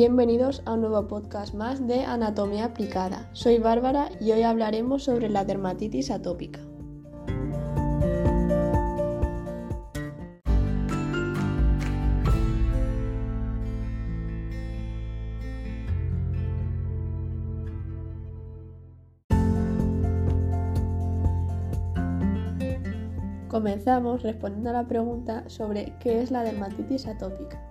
Bienvenidos a un nuevo podcast más de Anatomía Aplicada. Soy Bárbara y hoy hablaremos sobre la dermatitis atópica. Comenzamos respondiendo a la pregunta sobre qué es la dermatitis atópica.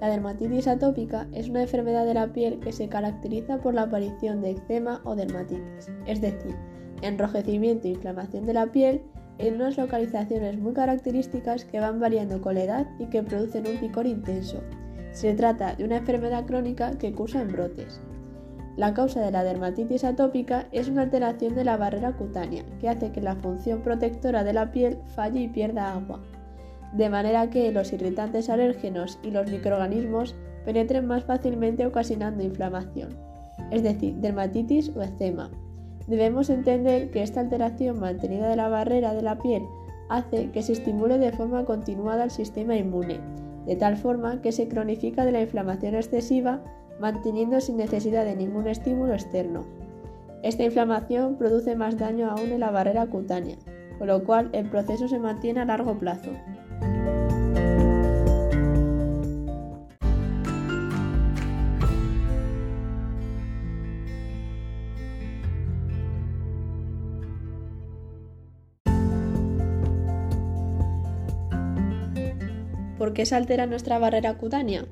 La dermatitis atópica es una enfermedad de la piel que se caracteriza por la aparición de eczema o dermatitis, es decir, enrojecimiento e inflamación de la piel en unas localizaciones muy características que van variando con la edad y que producen un picor intenso. Se trata de una enfermedad crónica que cursa en brotes. La causa de la dermatitis atópica es una alteración de la barrera cutánea que hace que la función protectora de la piel falle y pierda agua de manera que los irritantes alérgenos y los microorganismos penetren más fácilmente ocasionando inflamación, es decir, dermatitis o eczema. Debemos entender que esta alteración mantenida de la barrera de la piel hace que se estimule de forma continuada el sistema inmune, de tal forma que se cronifica de la inflamación excesiva manteniendo sin necesidad de ningún estímulo externo. Esta inflamación produce más daño aún en la barrera cutánea, con lo cual el proceso se mantiene a largo plazo. ¿Por qué se altera nuestra barrera cutánea?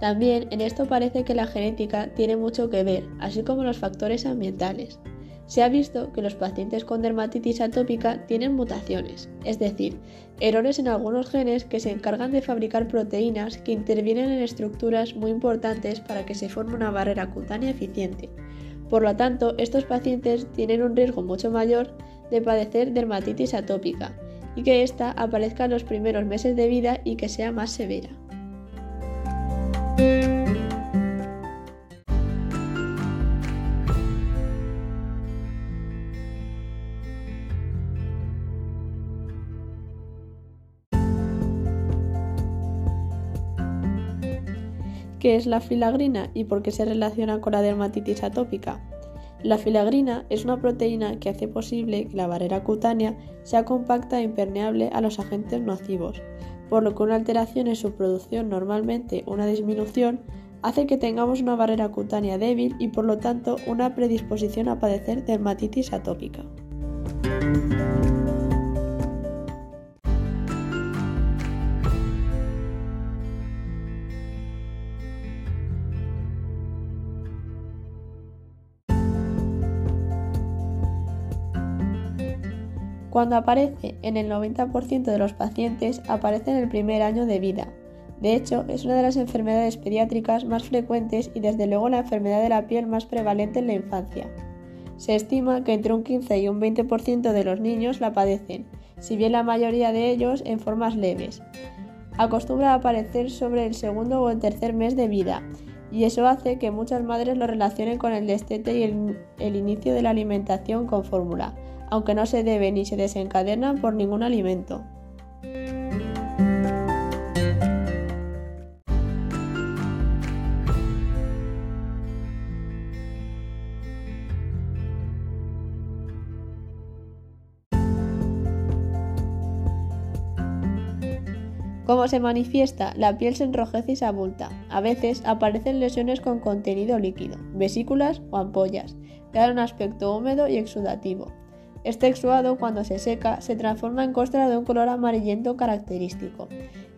También en esto parece que la genética tiene mucho que ver, así como los factores ambientales. Se ha visto que los pacientes con dermatitis atópica tienen mutaciones, es decir, errores en algunos genes que se encargan de fabricar proteínas que intervienen en estructuras muy importantes para que se forme una barrera cutánea eficiente. Por lo tanto, estos pacientes tienen un riesgo mucho mayor de padecer dermatitis atópica, y que ésta aparezca en los primeros meses de vida y que sea más severa. ¿Qué es la filagrina y por qué se relaciona con la dermatitis atópica? La filagrina es una proteína que hace posible que la barrera cutánea sea compacta e impermeable a los agentes nocivos, por lo que una alteración en su producción, normalmente una disminución, hace que tengamos una barrera cutánea débil y por lo tanto una predisposición a padecer dermatitis atópica. Cuando aparece en el 90% de los pacientes, aparece en el primer año de vida. De hecho, es una de las enfermedades pediátricas más frecuentes y desde luego la enfermedad de la piel más prevalente en la infancia. Se estima que entre un 15 y un 20% de los niños la padecen, si bien la mayoría de ellos en formas leves. Acostumbra a aparecer sobre el segundo o el tercer mes de vida, y eso hace que muchas madres lo relacionen con el destete y el, el inicio de la alimentación con fórmula, aunque no se debe ni se desencadena por ningún alimento. ¿Cómo se manifiesta? La piel se enrojece y se abulta. A veces aparecen lesiones con contenido líquido, vesículas o ampollas, que dan un aspecto húmedo y exudativo. Este exudado, cuando se seca, se transforma en costra de un color amarillento característico.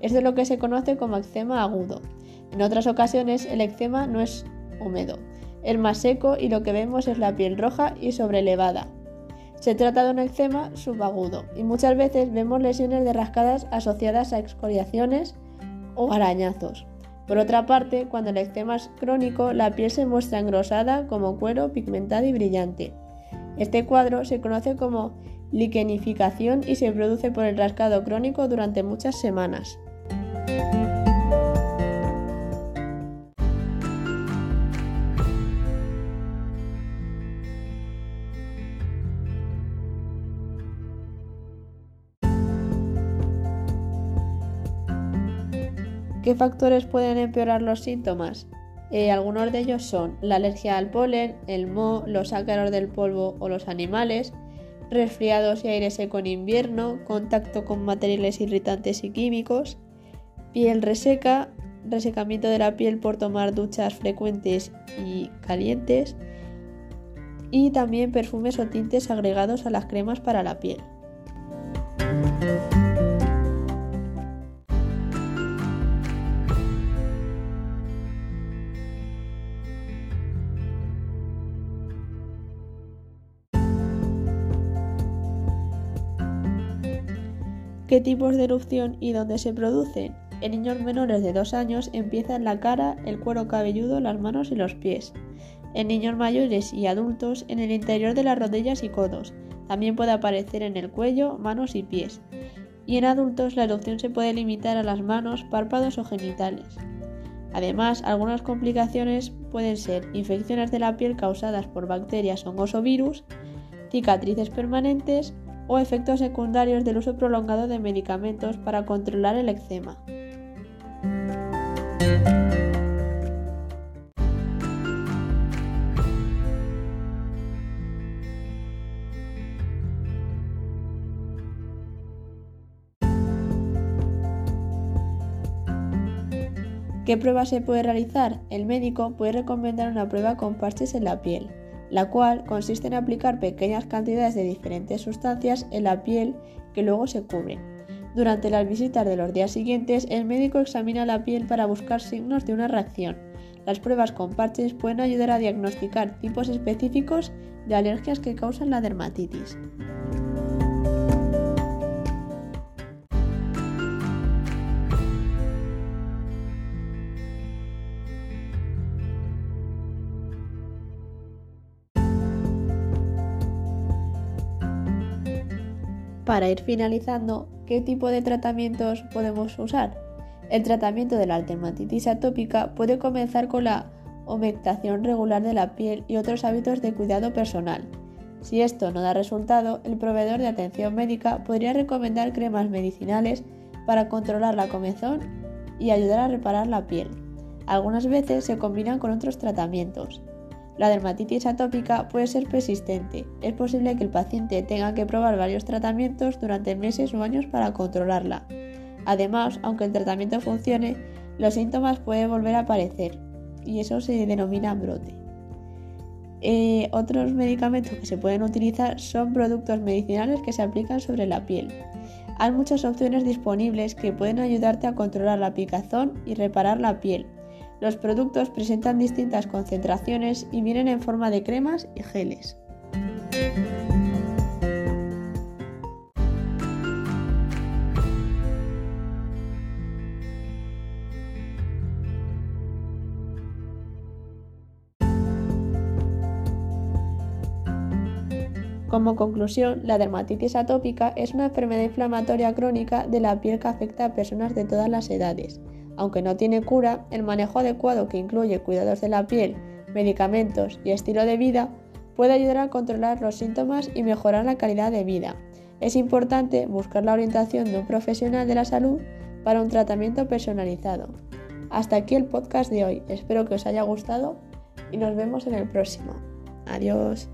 Es de lo que se conoce como eczema agudo. En otras ocasiones, el eczema no es húmedo, es más seco y lo que vemos es la piel roja y sobrelevada. Se trata de un eczema subagudo y muchas veces vemos lesiones de rascadas asociadas a excoriaciones o arañazos. Por otra parte, cuando el eczema es crónico, la piel se muestra engrosada como cuero, pigmentada y brillante. Este cuadro se conoce como liquenificación y se produce por el rascado crónico durante muchas semanas. ¿Qué factores pueden empeorar los síntomas? Eh, algunos de ellos son la alergia al polen, el moho, los ácaros del polvo o los animales, resfriados y aire seco en invierno, contacto con materiales irritantes y químicos, piel reseca, resecamiento de la piel por tomar duchas frecuentes y calientes, y también perfumes o tintes agregados a las cremas para la piel. ¿Qué tipos de erupción y dónde se producen? En niños menores de 2 años empieza en la cara, el cuero cabelludo, las manos y los pies. En niños mayores y adultos en el interior de las rodillas y codos. También puede aparecer en el cuello, manos y pies. Y en adultos la erupción se puede limitar a las manos, párpados o genitales. Además, algunas complicaciones pueden ser infecciones de la piel causadas por bacterias, hongos o virus, cicatrices permanentes o efectos secundarios del uso prolongado de medicamentos para controlar el eczema. ¿Qué prueba se puede realizar? El médico puede recomendar una prueba con parches en la piel la cual consiste en aplicar pequeñas cantidades de diferentes sustancias en la piel que luego se cubren. Durante las visitas de los días siguientes, el médico examina la piel para buscar signos de una reacción. Las pruebas con parches pueden ayudar a diagnosticar tipos específicos de alergias que causan la dermatitis. Para ir finalizando, ¿qué tipo de tratamientos podemos usar? El tratamiento de la dermatitis atópica puede comenzar con la humectación regular de la piel y otros hábitos de cuidado personal. Si esto no da resultado, el proveedor de atención médica podría recomendar cremas medicinales para controlar la comezón y ayudar a reparar la piel. Algunas veces se combinan con otros tratamientos. La dermatitis atópica puede ser persistente. Es posible que el paciente tenga que probar varios tratamientos durante meses o años para controlarla. Además, aunque el tratamiento funcione, los síntomas pueden volver a aparecer y eso se denomina brote. Eh, otros medicamentos que se pueden utilizar son productos medicinales que se aplican sobre la piel. Hay muchas opciones disponibles que pueden ayudarte a controlar la picazón y reparar la piel. Los productos presentan distintas concentraciones y vienen en forma de cremas y geles. Como conclusión, la dermatitis atópica es una enfermedad inflamatoria crónica de la piel que afecta a personas de todas las edades. Aunque no tiene cura, el manejo adecuado que incluye cuidados de la piel, medicamentos y estilo de vida puede ayudar a controlar los síntomas y mejorar la calidad de vida. Es importante buscar la orientación de un profesional de la salud para un tratamiento personalizado. Hasta aquí el podcast de hoy. Espero que os haya gustado y nos vemos en el próximo. Adiós.